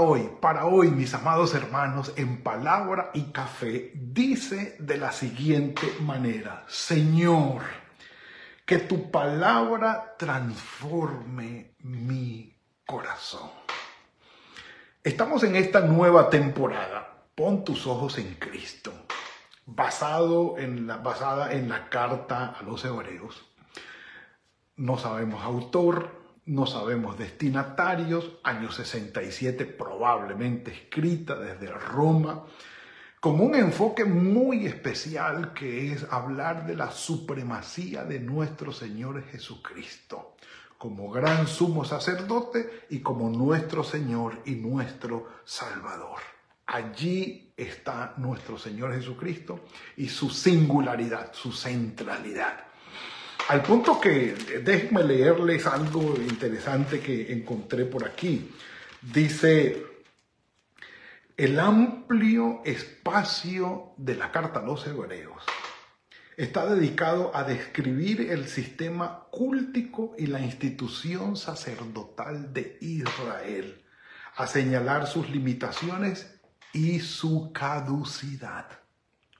Hoy, para hoy, mis amados hermanos, en palabra y café, dice de la siguiente manera, Señor, que tu palabra transforme mi corazón. Estamos en esta nueva temporada. Pon tus ojos en Cristo, basado en la, basada en la carta a los hebreos. No sabemos autor, no sabemos destinatarios, año 67 probablemente escrita desde Roma, con un enfoque muy especial que es hablar de la supremacía de nuestro Señor Jesucristo como gran sumo sacerdote y como nuestro Señor y nuestro Salvador. Allí está nuestro Señor Jesucristo y su singularidad, su centralidad. Al punto que déjenme leerles algo interesante que encontré por aquí. Dice, el amplio espacio de la carta a los hebreos está dedicado a describir el sistema cúltico y la institución sacerdotal de Israel, a señalar sus limitaciones y su caducidad.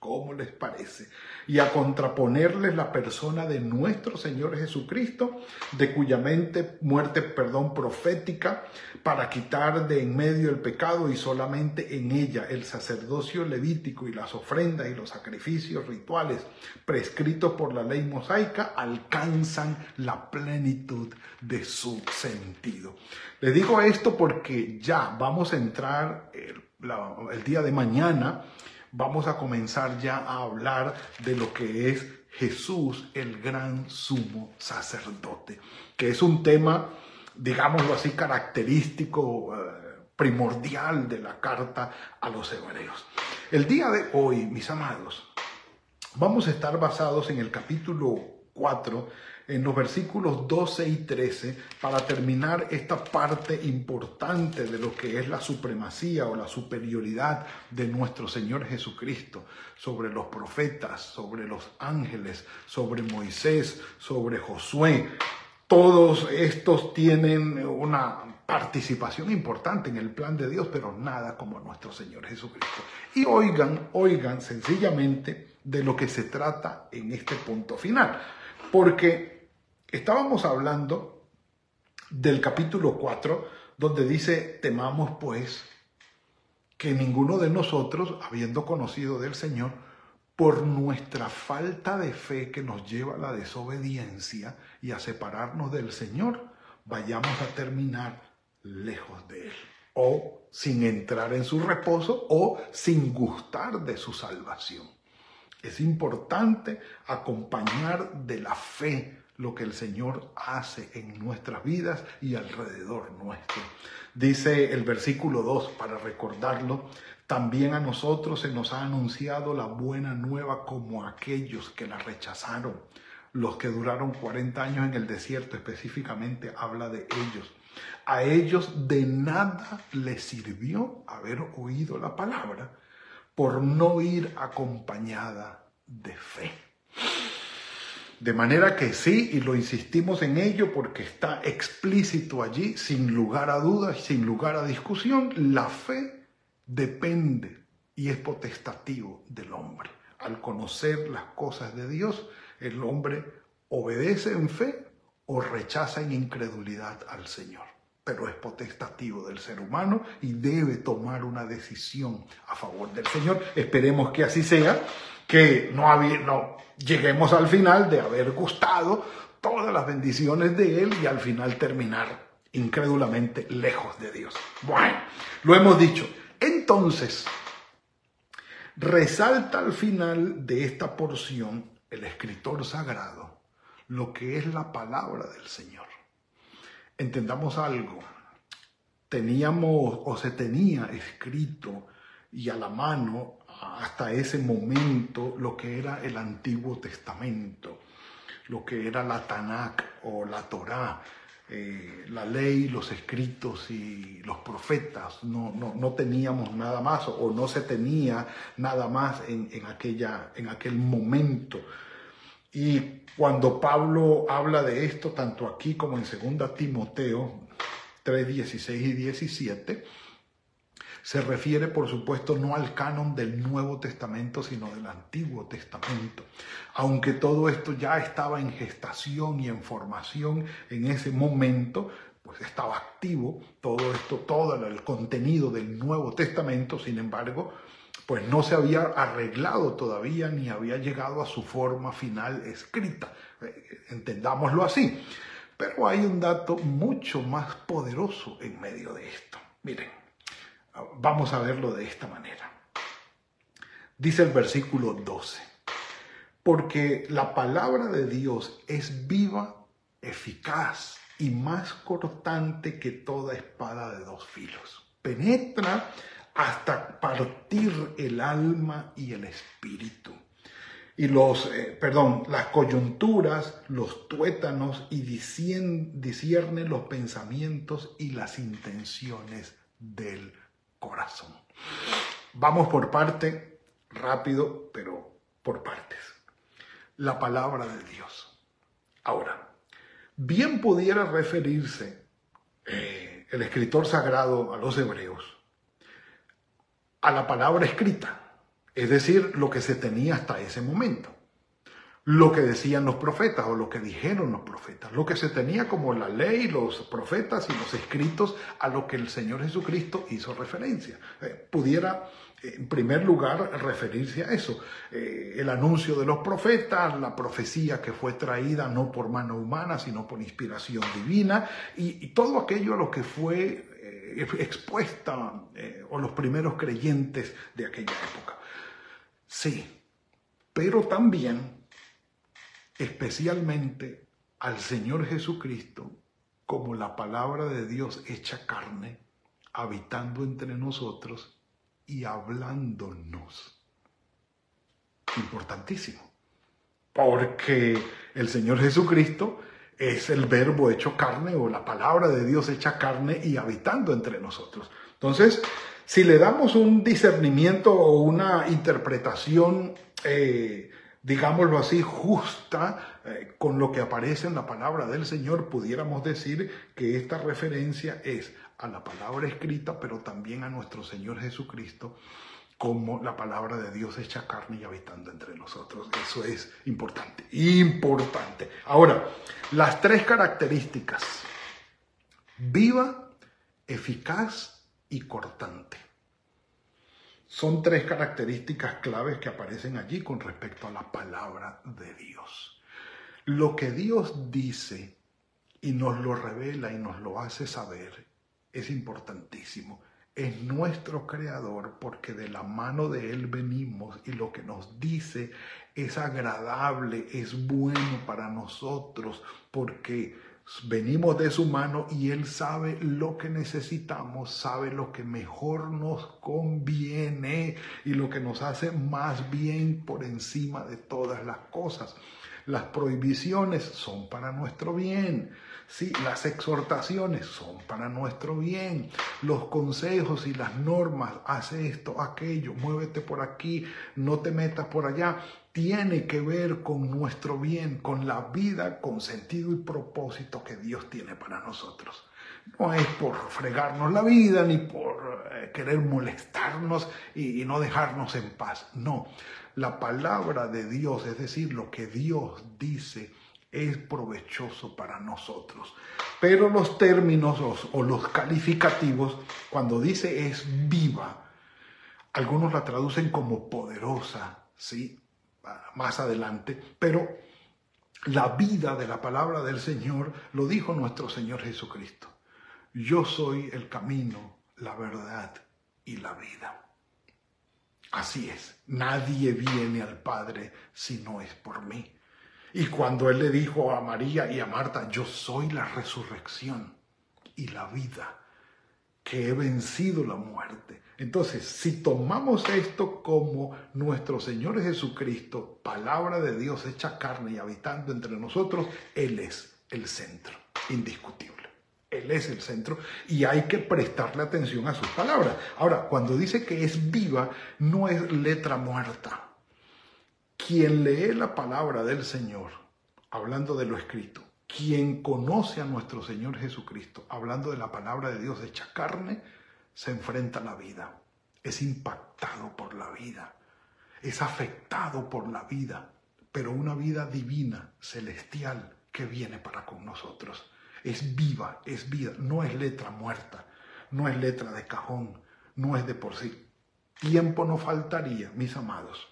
¿Cómo les parece? Y a contraponerles la persona de nuestro Señor Jesucristo, de cuya mente, muerte, perdón, profética, para quitar de en medio el pecado y solamente en ella el sacerdocio levítico y las ofrendas y los sacrificios rituales prescritos por la ley mosaica alcanzan la plenitud de su sentido. Les digo esto porque ya vamos a entrar el, el día de mañana vamos a comenzar ya a hablar de lo que es Jesús, el gran sumo sacerdote, que es un tema, digámoslo así, característico, eh, primordial de la carta a los hebreos. El día de hoy, mis amados, vamos a estar basados en el capítulo 4 en los versículos 12 y 13 para terminar esta parte importante de lo que es la supremacía o la superioridad de nuestro Señor Jesucristo sobre los profetas, sobre los ángeles, sobre Moisés, sobre Josué. Todos estos tienen una participación importante en el plan de Dios, pero nada como nuestro Señor Jesucristo. Y oigan, oigan sencillamente de lo que se trata en este punto final, porque Estábamos hablando del capítulo 4, donde dice, temamos pues que ninguno de nosotros, habiendo conocido del Señor, por nuestra falta de fe que nos lleva a la desobediencia y a separarnos del Señor, vayamos a terminar lejos de Él, o sin entrar en su reposo, o sin gustar de su salvación. Es importante acompañar de la fe lo que el Señor hace en nuestras vidas y alrededor nuestro. Dice el versículo 2, para recordarlo, también a nosotros se nos ha anunciado la buena nueva como aquellos que la rechazaron. Los que duraron 40 años en el desierto específicamente habla de ellos. A ellos de nada les sirvió haber oído la palabra por no ir acompañada de fe. De manera que sí, y lo insistimos en ello porque está explícito allí, sin lugar a dudas, sin lugar a discusión, la fe depende y es potestativo del hombre. Al conocer las cosas de Dios, el hombre obedece en fe o rechaza en incredulidad al Señor. Pero es potestativo del ser humano y debe tomar una decisión a favor del Señor. Esperemos que así sea que no, no lleguemos al final de haber gustado todas las bendiciones de Él y al final terminar incrédulamente lejos de Dios. Bueno, lo hemos dicho. Entonces, resalta al final de esta porción el escritor sagrado lo que es la palabra del Señor. Entendamos algo. Teníamos o se tenía escrito y a la mano hasta ese momento lo que era el Antiguo Testamento, lo que era la Tanakh o la Torá, eh, la ley, los escritos y los profetas. No, no, teníamos nada más o no se tenía nada más en, aquella, en aquel momento. Y cuando Pablo habla de esto, tanto aquí como en 2 Timoteo 3, 16 y 17, se refiere, por supuesto, no al canon del Nuevo Testamento, sino del Antiguo Testamento. Aunque todo esto ya estaba en gestación y en formación en ese momento, pues estaba activo todo esto, todo el contenido del Nuevo Testamento, sin embargo, pues no se había arreglado todavía ni había llegado a su forma final escrita. Eh, entendámoslo así. Pero hay un dato mucho más poderoso en medio de esto. Miren, Vamos a verlo de esta manera. Dice el versículo 12, porque la palabra de Dios es viva, eficaz y más cortante que toda espada de dos filos. Penetra hasta partir el alma y el espíritu. Y los, eh, perdón, las coyunturas, los tuétanos y discierne los pensamientos y las intenciones del corazón. Vamos por parte, rápido, pero por partes. La palabra de Dios. Ahora, bien pudiera referirse eh, el escritor sagrado a los hebreos a la palabra escrita, es decir, lo que se tenía hasta ese momento lo que decían los profetas o lo que dijeron los profetas, lo que se tenía como la ley, los profetas y los escritos a lo que el Señor Jesucristo hizo referencia. Eh, pudiera, en primer lugar, referirse a eso. Eh, el anuncio de los profetas, la profecía que fue traída no por mano humana, sino por inspiración divina, y, todo aquello a lo que fue eh, expuesta o los primeros creyentes de aquella época. Sí, pero también especialmente al Señor Jesucristo como la palabra de Dios hecha carne, habitando entre nosotros y hablándonos. Importantísimo, porque el Señor Jesucristo es el verbo hecho carne o la palabra de Dios hecha carne y habitando entre nosotros. Entonces, si le damos un discernimiento o una interpretación eh, digámoslo así, justa eh, con lo que aparece en la palabra del Señor, pudiéramos decir que esta referencia es a la palabra escrita, pero también a nuestro Señor Jesucristo como la palabra de Dios hecha carne y habitando entre nosotros. Eso es importante, importante. Ahora, las tres características, viva, eficaz y cortante. Son tres características claves que aparecen allí con respecto a la palabra de Dios. Lo que Dios dice y nos lo revela y nos lo hace saber es importantísimo. Es nuestro creador porque de la mano de Él venimos y lo que nos dice es agradable, es bueno para nosotros porque venimos de su mano y Él sabe lo que necesitamos, sabe lo que mejor nos conviene y lo que nos hace más bien por encima de todas las cosas. Las prohibiciones son para nuestro bien. Sí, las exhortaciones son para nuestro bien. Los consejos y las normas, hace esto, aquello, muévete por aquí, no te metas por allá, tiene que ver con nuestro bien, con la vida, con sentido y propósito que Dios tiene para nosotros. No es por fregarnos la vida ni por eh, querer molestarnos y no dejarnos en paz. No, la palabra de Dios, es decir, lo que Dios dice, es provechoso para nosotros. Pero los términos o los calificativos, cuando dice es viva, algunos la traducen como poderosa, ¿sí? Más adelante, pero la vida de la palabra del Señor lo dijo nuestro Señor Jesucristo. Yo soy el camino, la verdad y la vida. Así es, nadie viene al Padre si no es por mí. Y cuando Él le dijo a María y a Marta, yo soy la resurrección y la vida, que he vencido la muerte. Entonces, si tomamos esto como nuestro Señor Jesucristo, palabra de Dios hecha carne y habitando entre nosotros, Él es el centro, indiscutible. Él es el centro y hay que prestarle atención a sus palabras. Ahora, cuando dice que es viva, no es letra muerta. Quien lee la palabra del Señor, hablando de lo escrito, quien conoce a nuestro Señor Jesucristo, hablando de la palabra de Dios hecha carne, se enfrenta a la vida, es impactado por la vida, es afectado por la vida, pero una vida divina, celestial, que viene para con nosotros. Es viva, es vida, no es letra muerta, no es letra de cajón, no es de por sí. Tiempo no faltaría, mis amados,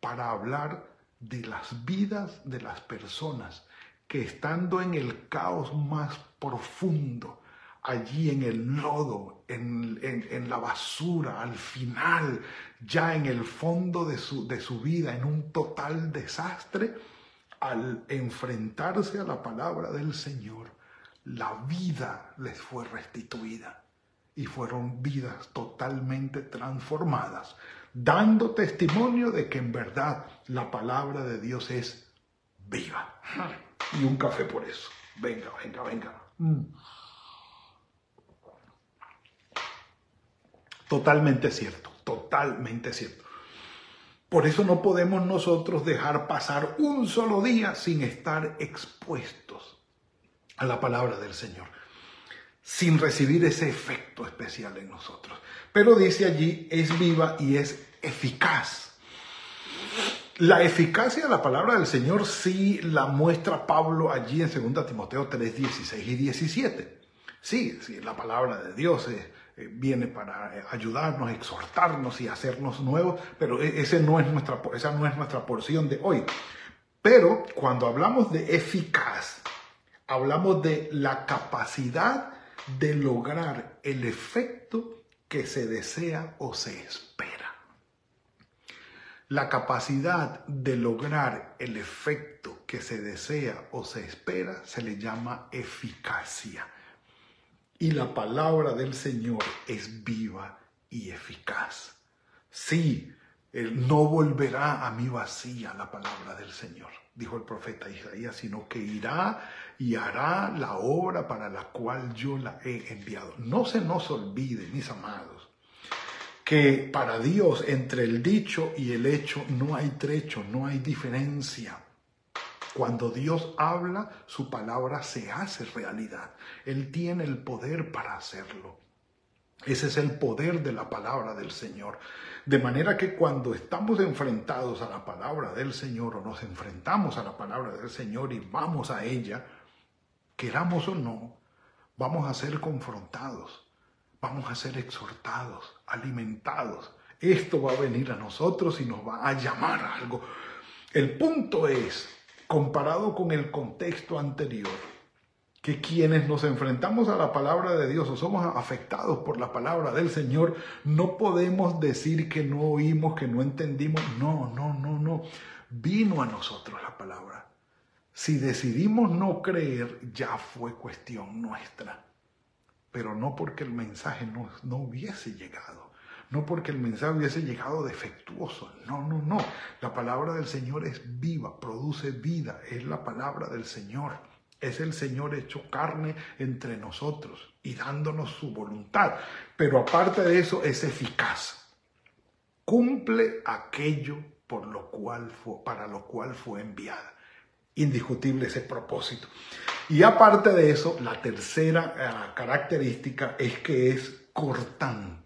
para hablar de las vidas de las personas que estando en el caos más profundo, allí en el lodo, en, la basura, al final, ya en el fondo de su, de su vida, en un total desastre, al enfrentarse a la palabra del Señor, la vida les fue restituida y fueron vidas totalmente transformadas, dando testimonio de que en verdad la palabra de Dios es viva. Y un café por eso. Venga, venga, venga. Mm. Totalmente cierto, totalmente cierto. Por eso no podemos nosotros dejar pasar un solo día sin estar expuestos a la palabra del Señor, sin recibir ese efecto especial en nosotros. Pero dice allí, es viva y es eficaz. La eficacia de la palabra del Señor sí la muestra Pablo allí en 2 Timoteo 3, 16 y 17. Sí, la palabra de Dios es eh, viene para eh, ayudarnos, exhortarnos y hacernos nuevos, pero e, ese no es nuestra, esa no es nuestra porción de hoy. Pero cuando hablamos de eficaz, hablamos de la capacidad de lograr el efecto que se desea o se espera. La capacidad de lograr el efecto que se desea o se espera se le llama eficacia. Y la palabra del Señor es viva y eficaz. Sí, él no volverá a mí vacía la palabra del Señor, dijo el profeta Isaías, sino que irá y hará la obra para la cual yo la he enviado. No se nos olvide, mis amados, que para Dios entre el dicho y el hecho no hay trecho, no hay diferencia. Cuando Dios habla, su palabra se hace realidad. Él tiene el poder para hacerlo. Ese es el poder de la palabra del Señor. De manera que cuando estamos enfrentados a la palabra del Señor o nos enfrentamos a la palabra del Señor y vamos a ella, queramos o no, vamos a ser confrontados, vamos a ser exhortados, alimentados. Esto va a venir a nosotros y nos va a llamar a algo. El punto es comparado con el contexto anterior, que quienes nos enfrentamos a la palabra de Dios o somos afectados por la palabra del Señor, no podemos decir que no oímos, que no entendimos. No, no, no, no. Vino a nosotros la palabra. Si decidimos no creer, ya fue cuestión nuestra. Pero no porque el mensaje no, no hubiese llegado no porque el mensaje hubiese llegado defectuoso, no, no, no. La palabra del Señor es viva, produce vida, es la palabra del Señor. Es el Señor hecho carne entre nosotros y dándonos su voluntad. Pero aparte de eso es eficaz. Cumple aquello por lo cual fue, para lo cual fue enviada. Indiscutible ese propósito. Y aparte de eso, la tercera eh, característica es que es cortante.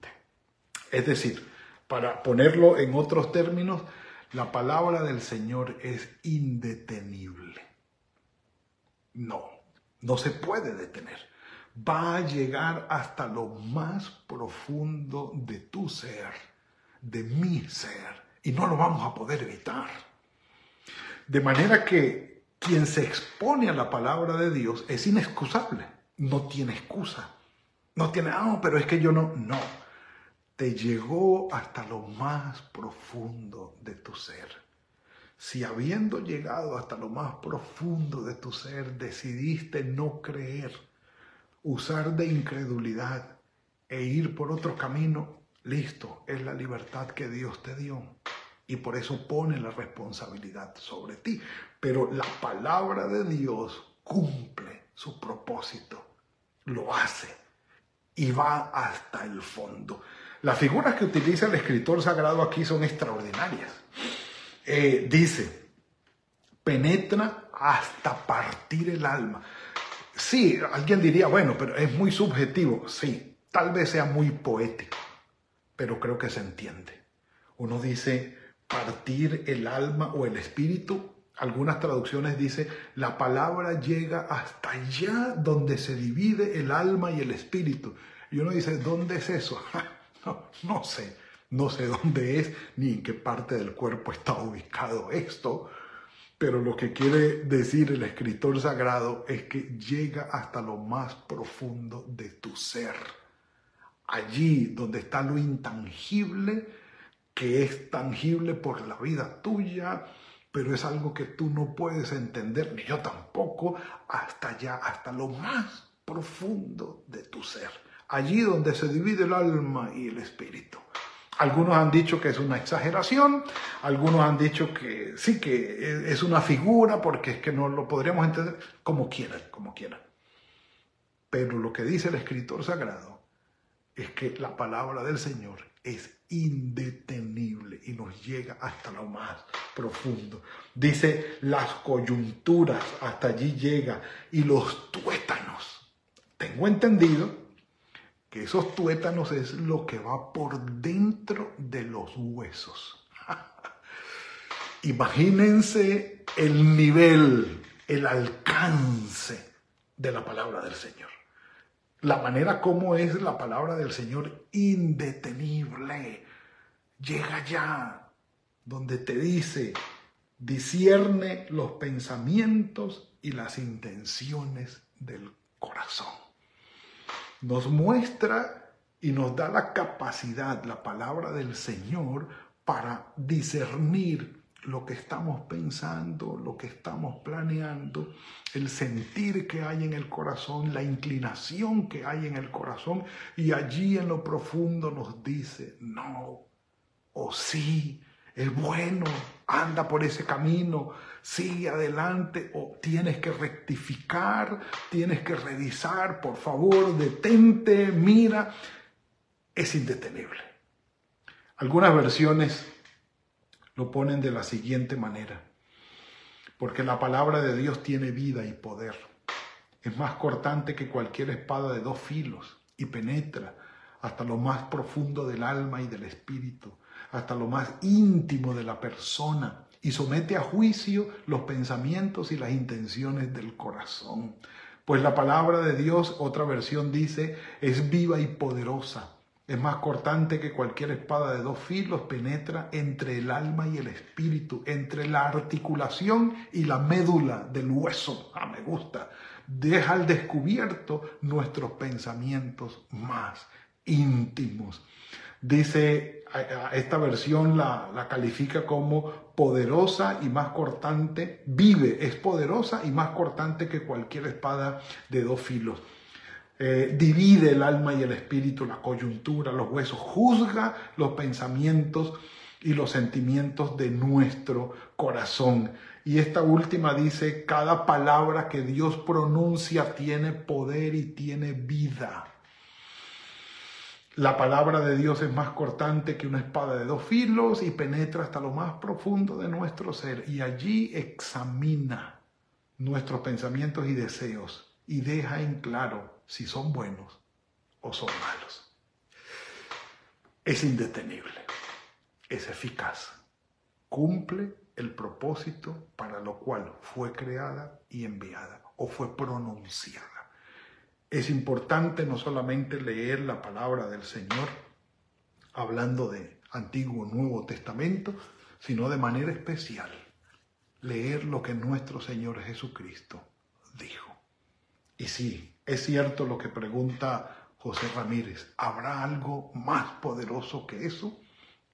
Es decir, para ponerlo en otros términos, la palabra del Señor es indetenible. No, no se puede detener. Va a llegar hasta lo más profundo de tu ser, de mi ser, y no lo vamos a poder evitar. De manera que quien se expone a la palabra de Dios es inexcusable, no tiene excusa. No tiene, ah, pero es que yo no, no te llegó hasta lo más profundo de tu ser. Si habiendo llegado hasta lo más profundo de tu ser decidiste no creer, usar de incredulidad e ir por otro camino, listo, es la libertad que Dios te dio. Y por eso pone la responsabilidad sobre ti. Pero la palabra de Dios cumple su propósito, lo hace y va hasta el fondo. Las figuras que utiliza el escritor sagrado aquí son extraordinarias. Eh, dice, penetra hasta partir el alma. Sí, alguien diría, bueno, pero es muy subjetivo. Sí, tal vez sea muy poético, pero creo que se entiende. Uno dice partir el alma o el espíritu. Algunas traducciones dice la palabra llega hasta allá donde se divide el alma y el espíritu. Y uno dice, ¿dónde es eso? no, sé, no sé dónde es ni en qué parte del cuerpo está ubicado esto, pero lo que quiere decir el escritor sagrado es que llega hasta lo más profundo de tu ser. Allí donde está lo intangible, que es tangible por la vida tuya, pero es algo que tú no puedes entender, ni yo tampoco, hasta allá, hasta lo más profundo de tu ser. Allí donde se divide el alma y el espíritu. Algunos han dicho que es una exageración, algunos han dicho que sí, que es una figura, porque es que no lo podríamos entender como quieran, como quieran. Pero lo que dice el escritor sagrado es que la palabra del Señor es indetenible y nos llega hasta lo más profundo. Dice las coyunturas, hasta allí llega, y los tuétanos. Tengo entendido que esos tuétanos es lo que va por dentro de los huesos. Imagínense el nivel, el alcance de la palabra del Señor. La manera como es la palabra del Señor indetenible. Llega ya donde te dice, discierne los pensamientos y las intenciones del corazón nos muestra y nos da la capacidad, la palabra del Señor, para discernir lo que estamos pensando, lo que estamos planeando, el sentir que hay en el corazón, la inclinación que hay en el corazón, y allí en lo profundo nos dice, no, o sí, es bueno, anda por ese camino, sigue adelante o tienes que rectificar, tienes que revisar, por favor, detente, mira, es indetenible. Algunas versiones lo ponen de la siguiente manera, porque la palabra de Dios tiene vida y poder. Es más cortante que cualquier espada de dos filos y penetra hasta lo más profundo del alma y del espíritu hasta lo más íntimo de la persona y somete a juicio los pensamientos y las intenciones del corazón. Pues la palabra de Dios, otra versión dice, es viva y poderosa. Es más cortante que cualquier espada de dos filos, penetra entre el alma y el espíritu, entre la articulación y la médula del hueso. Ah, me gusta. Deja al descubierto nuestros pensamientos más íntimos. Dice, esta versión la, califica como poderosa y más cortante, vive, es poderosa y más cortante que cualquier espada de dos filos. Eh, divide el alma y el espíritu, la coyuntura, los huesos, juzga los pensamientos y los sentimientos de nuestro corazón. Y esta última dice, cada palabra que Dios pronuncia tiene poder y tiene vida. La palabra de Dios es más cortante que una espada de dos filos y penetra hasta lo más profundo de nuestro ser y allí examina nuestros pensamientos y deseos y deja en claro si son buenos o son malos. Es indetenible, es eficaz, cumple el propósito para lo cual fue creada y enviada o fue pronunciada. Es importante no solamente leer la palabra del Señor, hablando de Antiguo Nuevo Testamento, sino de manera especial leer lo que nuestro Señor Jesucristo dijo. Y sí, es cierto lo que pregunta José Ramírez, ¿habrá algo más poderoso que eso?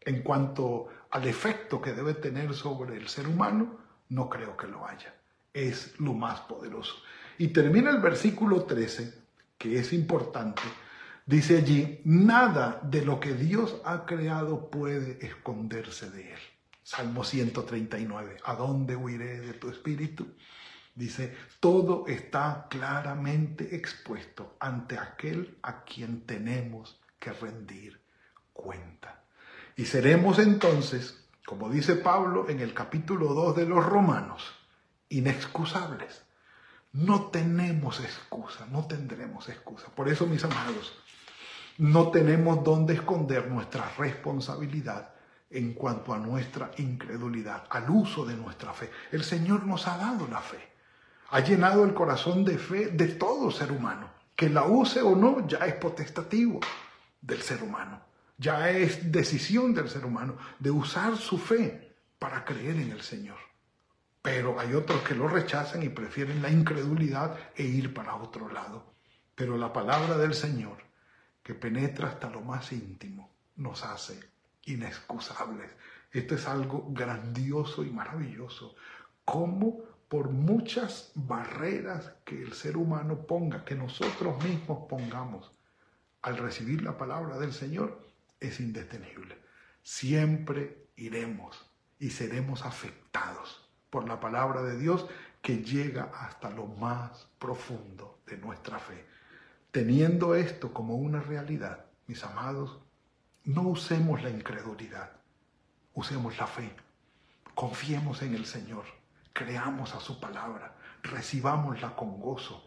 En cuanto al efecto que debe tener sobre el ser humano, no creo que lo haya. Es lo más poderoso. Y termina el versículo 13 que es importante, Dice allí, nada de lo que Dios ha creado puede esconderse de él. Salmo 139, ¿a dónde huiré de tu espíritu? Dice, todo está claramente expuesto ante aquel a quien tenemos que rendir cuenta. Y seremos entonces, como dice Pablo en el capítulo 2 de los Romanos, inexcusables. No tenemos excusa, no tendremos excusa. Por eso, mis amados, no tenemos dónde esconder nuestra responsabilidad en cuanto a nuestra incredulidad, al uso de nuestra fe. El Señor nos ha dado la fe, ha llenado el corazón de fe de todo ser humano. Que la use o no ya es potestativo del ser humano, ya es decisión del ser humano de usar su fe para creer en el Señor. Pero hay otros que lo rechazan y prefieren la incredulidad e ir para otro lado. Pero la palabra del Señor, que penetra hasta lo más íntimo, nos hace inexcusables. Esto es algo grandioso y maravilloso. Cómo por muchas barreras que el ser humano ponga, que nosotros mismos pongamos, al recibir la palabra del Señor, es indetenible. Siempre iremos y seremos afectados por la palabra de Dios que llega hasta lo más profundo de nuestra fe. Teniendo esto como una realidad, mis amados, no usemos la incredulidad, usemos la fe. Confiemos en el Señor, creamos a su palabra, recibámosla con gozo,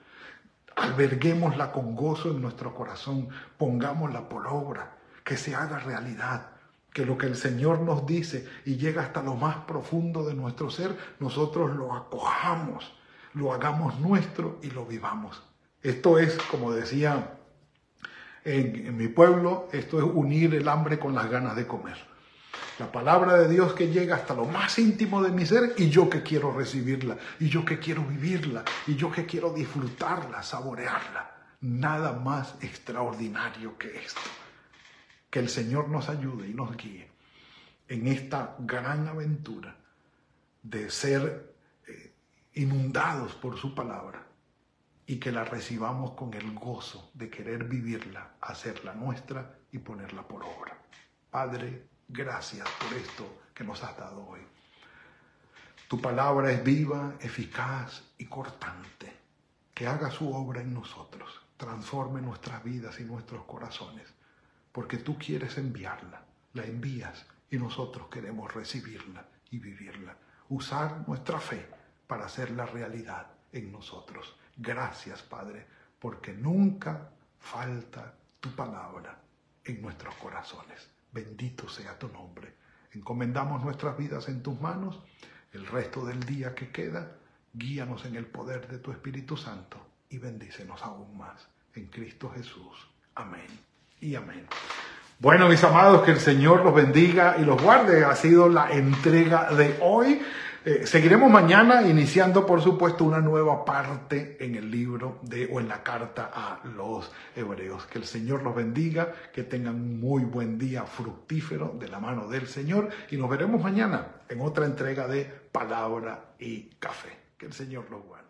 alberguémosla con gozo en nuestro corazón, pongámosla por obra, que se haga realidad que lo que el Señor nos dice y llega hasta lo más profundo de nuestro ser, nosotros lo acojamos, lo hagamos nuestro y lo vivamos. Esto es, como decía en, mi pueblo, esto es unir el hambre con las ganas de comer. La palabra de Dios que llega hasta lo más íntimo de mi ser y yo que quiero recibirla, y yo que quiero vivirla, y yo que quiero disfrutarla, saborearla. Nada más extraordinario que esto. Que el Señor nos ayude y nos guíe en esta gran aventura de ser eh, inundados por su palabra y que la recibamos con el gozo de querer vivirla, hacerla nuestra y ponerla por obra. Padre, gracias por esto que nos has dado hoy. Tu palabra es viva, eficaz y cortante. Que haga su obra en nosotros, transforme nuestras vidas y nuestros corazones porque tú quieres enviarla, la envías y nosotros queremos recibirla y vivirla, usar nuestra fe para hacerla realidad en nosotros. Gracias, Padre, porque nunca falta tu palabra en nuestros corazones. Bendito sea tu nombre. Encomendamos nuestras vidas en tus manos. El resto del día que queda, guíanos en el poder de tu Espíritu Santo y bendícenos aún más. En Cristo Jesús. Amén y amén. Bueno, mis amados, que el Señor los bendiga y los guarde. Ha sido la entrega de hoy. Eh, seguiremos mañana iniciando, por supuesto, una nueva parte en el libro de o en la carta a los hebreos. Que el Señor los bendiga, que tengan un muy buen día fructífero de la mano del Señor y nos veremos mañana en otra entrega de Palabra y Café. Que el Señor los guarde.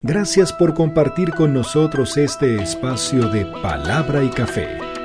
Gracias por compartir con nosotros este espacio de Palabra y Café.